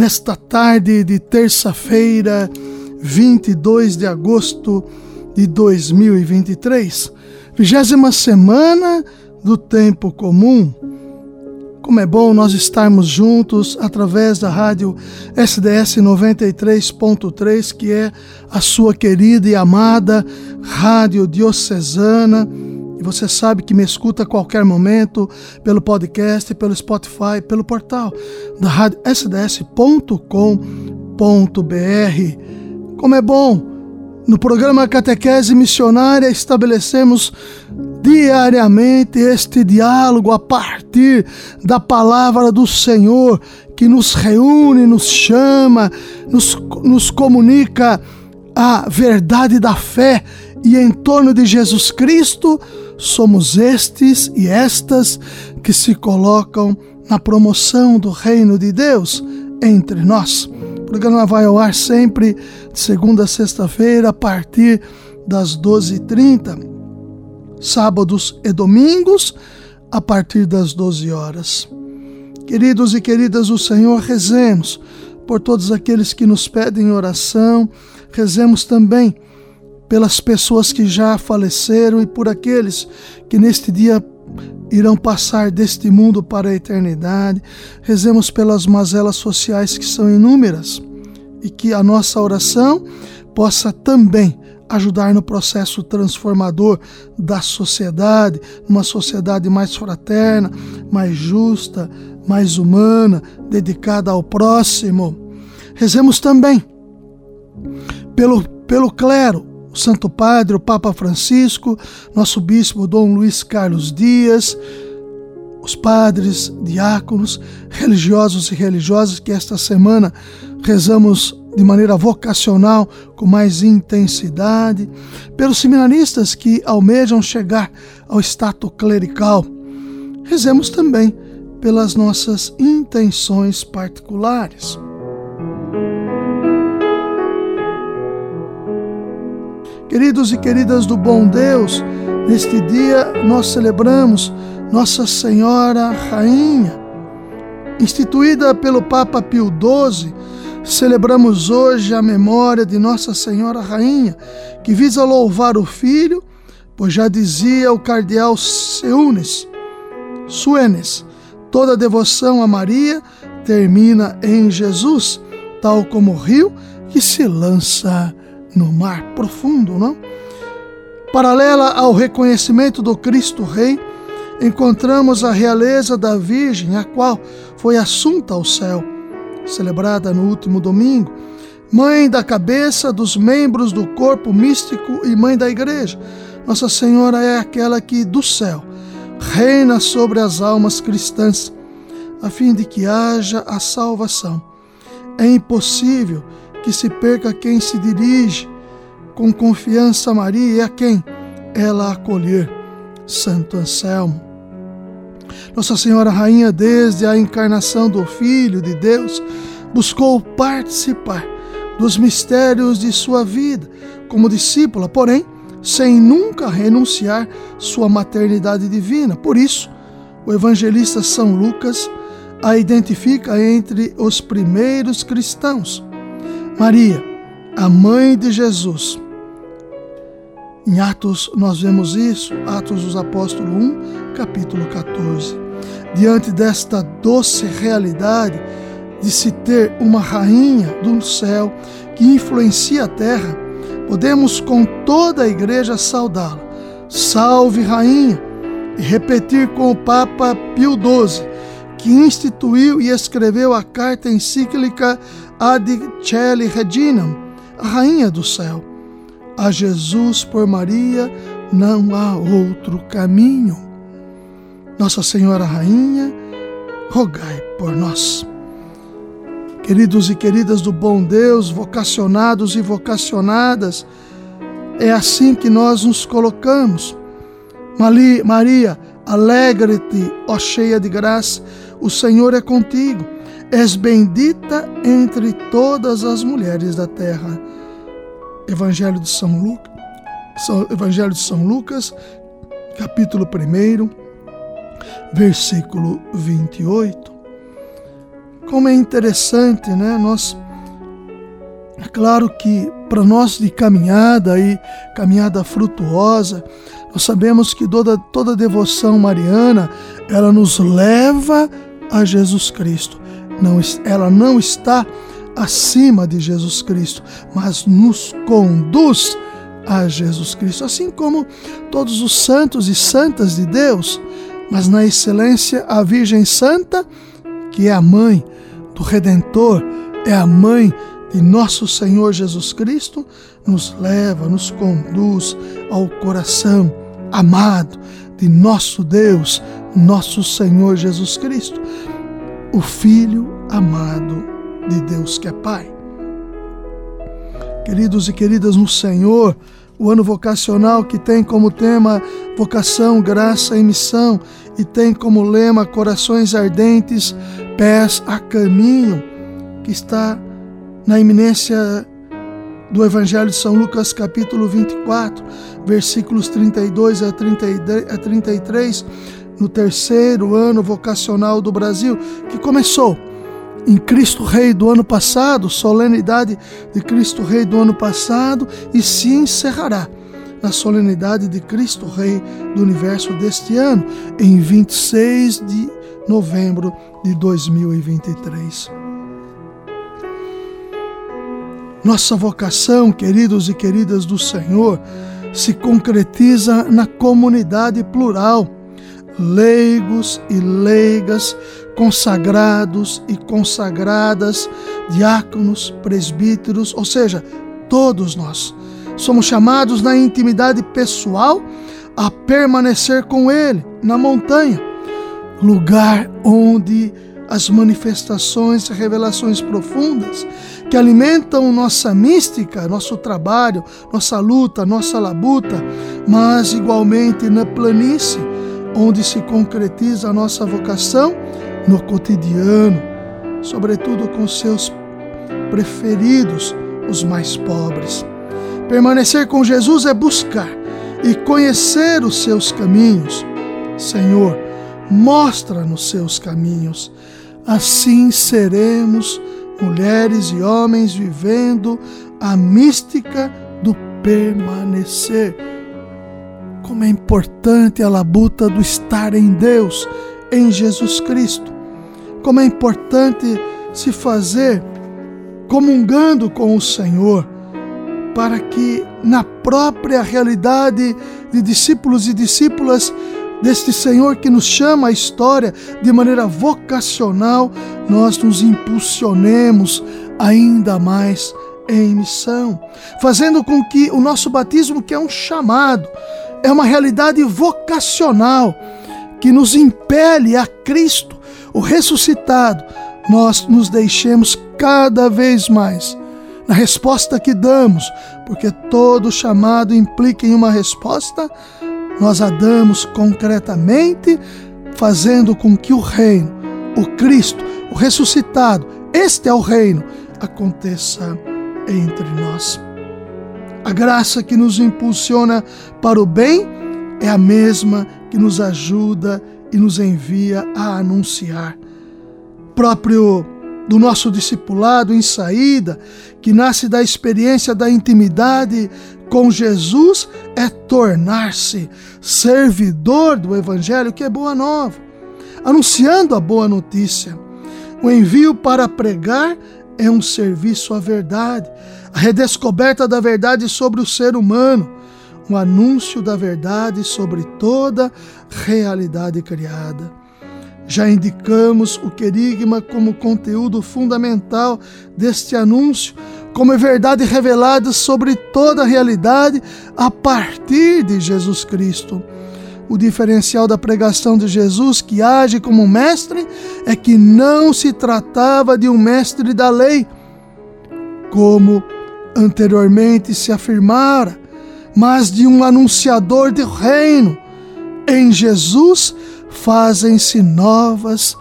nesta tarde de terça-feira, 22 de agosto de 2023, vigésima semana do tempo comum. Como é bom nós estarmos juntos através da rádio SDS 93.3, que é a sua querida e amada rádio diocesana e você sabe que me escuta a qualquer momento pelo podcast, pelo Spotify, pelo portal da rádio sds.com.br. Como é bom! No programa Catequese Missionária estabelecemos diariamente este diálogo a partir da palavra do Senhor que nos reúne, nos chama, nos, nos comunica a verdade da fé e em torno de Jesus Cristo somos estes e estas que se colocam na promoção do reino de Deus entre nós. O programa vai ao ar sempre de segunda a sexta-feira a partir das 12h30, sábados e domingos a partir das 12 horas. Queridos e queridas do Senhor, rezemos por todos aqueles que nos pedem oração, rezemos também pelas pessoas que já faleceram e por aqueles que neste dia irão passar deste mundo para a eternidade. Rezemos pelas mazelas sociais que são inúmeras e que a nossa oração possa também ajudar no processo transformador da sociedade, uma sociedade mais fraterna, mais justa, mais humana, dedicada ao próximo. Rezemos também pelo, pelo clero, o Santo Padre, o Papa Francisco, nosso Bispo Dom Luiz Carlos Dias, os padres, diáconos, religiosos e religiosas que esta semana rezamos de maneira vocacional, com mais intensidade, pelos seminaristas que almejam chegar ao status clerical. Rezemos também pelas nossas intenções particulares. Queridos e queridas do bom Deus, neste dia nós celebramos Nossa Senhora Rainha. Instituída pelo Papa Pio XII, celebramos hoje a memória de Nossa Senhora Rainha, que visa louvar o Filho, pois já dizia o cardeal Seunes, Suenes, toda devoção a Maria termina em Jesus, tal como o rio que se lança no mar profundo, não? Paralela ao reconhecimento do Cristo Rei, encontramos a realeza da Virgem, a qual foi assunta ao céu, celebrada no último domingo, mãe da cabeça dos membros do corpo místico e mãe da igreja. Nossa Senhora é aquela que do céu reina sobre as almas cristãs, a fim de que haja a salvação. É impossível que se perca quem se dirige com confiança a Maria e a quem ela acolher. Santo Anselmo. Nossa Senhora Rainha, desde a encarnação do Filho de Deus, buscou participar dos mistérios de sua vida como discípula, porém, sem nunca renunciar sua maternidade divina. Por isso, o evangelista São Lucas a identifica entre os primeiros cristãos. Maria, a mãe de Jesus. Em Atos nós vemos isso, Atos dos Apóstolos 1, capítulo 14. Diante desta doce realidade de se ter uma rainha do céu que influencia a terra, podemos com toda a igreja saudá-la. Salve, rainha! E repetir com o Papa Pio XII, que instituiu e escreveu a carta encíclica Ad Celi Reginam, a Rainha do Céu. A Jesus por Maria não há outro caminho. Nossa Senhora Rainha, rogai por nós. Queridos e queridas do bom Deus, vocacionados e vocacionadas, é assim que nós nos colocamos. Maria, alegre-te, ó cheia de graça, o Senhor é contigo. És bendita entre todas as mulheres da terra. Evangelho de São Lucas, Evangelho de São Lucas, capítulo 1, versículo 28 como é interessante, né? Nós é claro que para nós de caminhada e caminhada frutuosa, nós sabemos que toda toda devoção mariana, ela nos leva a Jesus Cristo. Não, ela não está acima de Jesus Cristo, mas nos conduz a Jesus Cristo, assim como todos os santos e santas de Deus, mas na excelência a Virgem Santa, que é a mãe do Redentor, é a mãe de nosso Senhor Jesus Cristo, nos leva, nos conduz ao coração amado de nosso Deus, nosso Senhor Jesus Cristo, o Filho amado de Deus que é Pai. Queridos e queridas no Senhor, o ano vocacional que tem como tema vocação, graça e missão e tem como lema corações ardentes, pés a caminho, que está na iminência do Evangelho de São Lucas, capítulo 24, versículos 32 a 33, no terceiro ano vocacional do Brasil, que começou em Cristo Rei do ano passado, solenidade de Cristo Rei do ano passado, e se encerrará na solenidade de Cristo Rei do universo deste ano, em 26 de novembro de 2023. Nossa vocação, queridos e queridas do Senhor, se concretiza na comunidade plural, leigos e leigas, consagrados e consagradas, diáconos, presbíteros, ou seja, todos nós. Somos chamados na intimidade pessoal a permanecer com Ele na montanha, lugar onde as manifestações e revelações profundas que alimentam nossa mística, nosso trabalho, nossa luta, nossa labuta, mas igualmente na planície, onde se concretiza a nossa vocação no cotidiano, sobretudo com seus preferidos, os mais pobres. Permanecer com Jesus é buscar e conhecer os seus caminhos. Senhor, mostra-nos seus caminhos. Assim seremos mulheres e homens vivendo a mística do permanecer. Como é importante a labuta do estar em Deus, em Jesus Cristo. Como é importante se fazer comungando com o Senhor, para que na própria realidade de discípulos e discípulas deste Senhor que nos chama a história de maneira vocacional, nós nos impulsionemos ainda mais em missão, fazendo com que o nosso batismo, que é um chamado, é uma realidade vocacional que nos impele a Cristo, o ressuscitado, nós nos deixemos cada vez mais na resposta que damos, porque todo chamado implica em uma resposta, nós a damos concretamente, fazendo com que o reino, o Cristo, o ressuscitado, este é o reino, aconteça entre nós. A graça que nos impulsiona para o bem é a mesma que nos ajuda e nos envia a anunciar. Próprio do nosso discipulado em saída, que nasce da experiência da intimidade com Jesus, é tornar-se servidor do Evangelho, que é boa nova, anunciando a boa notícia. O envio para pregar é um serviço à verdade, a redescoberta da verdade sobre o ser humano, um anúncio da verdade sobre toda realidade criada. Já indicamos o querigma como conteúdo fundamental deste anúncio, como verdade revelada sobre toda a realidade a partir de Jesus Cristo. O diferencial da pregação de Jesus, que age como mestre, é que não se tratava de um mestre da lei, como anteriormente se afirmara, mas de um anunciador do reino. Em Jesus fazem-se novas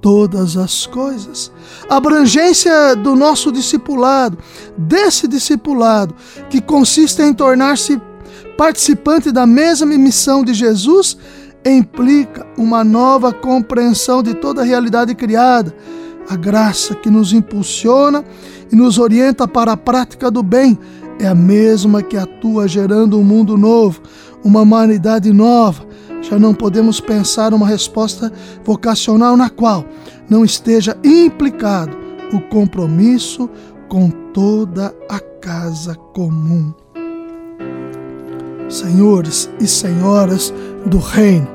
todas as coisas. A abrangência do nosso discipulado, desse discipulado, que consiste em tornar-se participante da mesma missão de Jesus, implica uma nova compreensão de toda a realidade criada, a graça que nos impulsiona e nos orienta para a prática do bem é a mesma que atua gerando um mundo novo, uma humanidade nova. Já não podemos pensar uma resposta vocacional na qual não esteja implicado o compromisso com toda a casa comum. Senhores e senhoras do reino,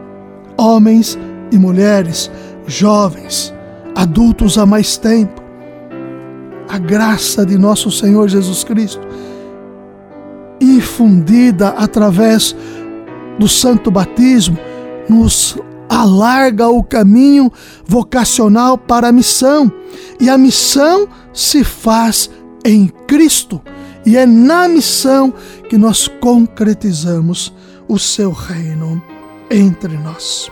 homens e mulheres, jovens, adultos há mais tempo, a graça de nosso Senhor Jesus Cristo, infundida através do santo batismo, nos alarga o caminho vocacional para a missão. E a missão se faz em Cristo. E é na missão que nós concretizamos o seu reino entre nós.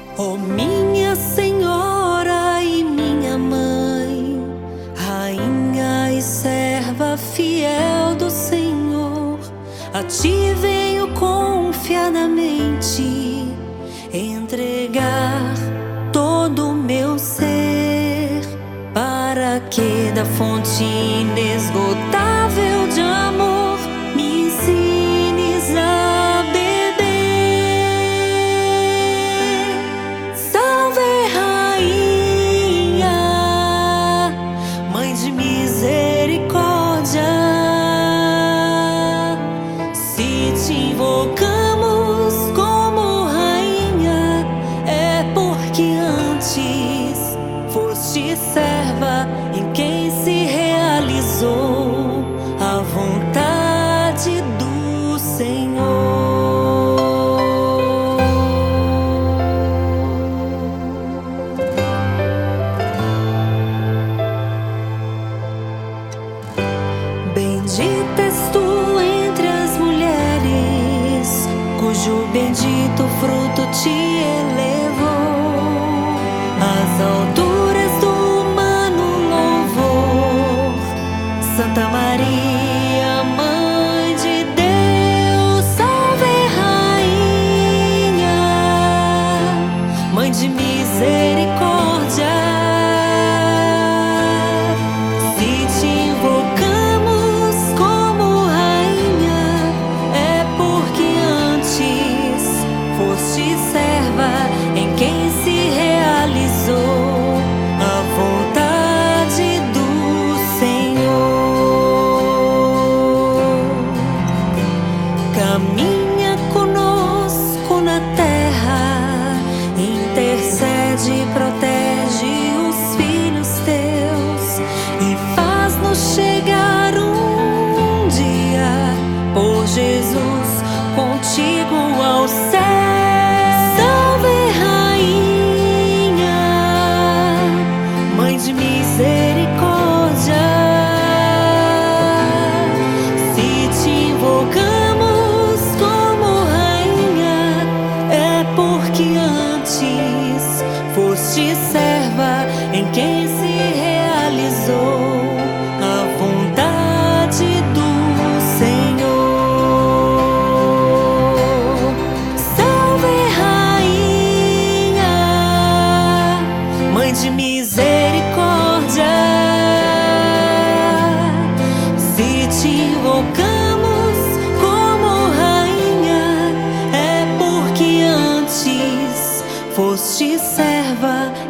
Oh, minha Senhora e minha Mãe, Rainha e serva fiel do Senhor, a ti venho confiadamente entregar todo o meu ser para que da fonte inesgotável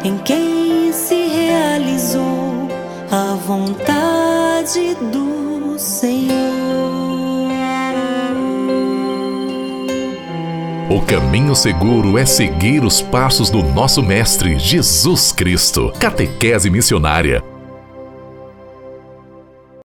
em quem se realizou a vontade do Senhor. O caminho seguro é seguir os passos do nosso Mestre Jesus Cristo. Catequese Missionária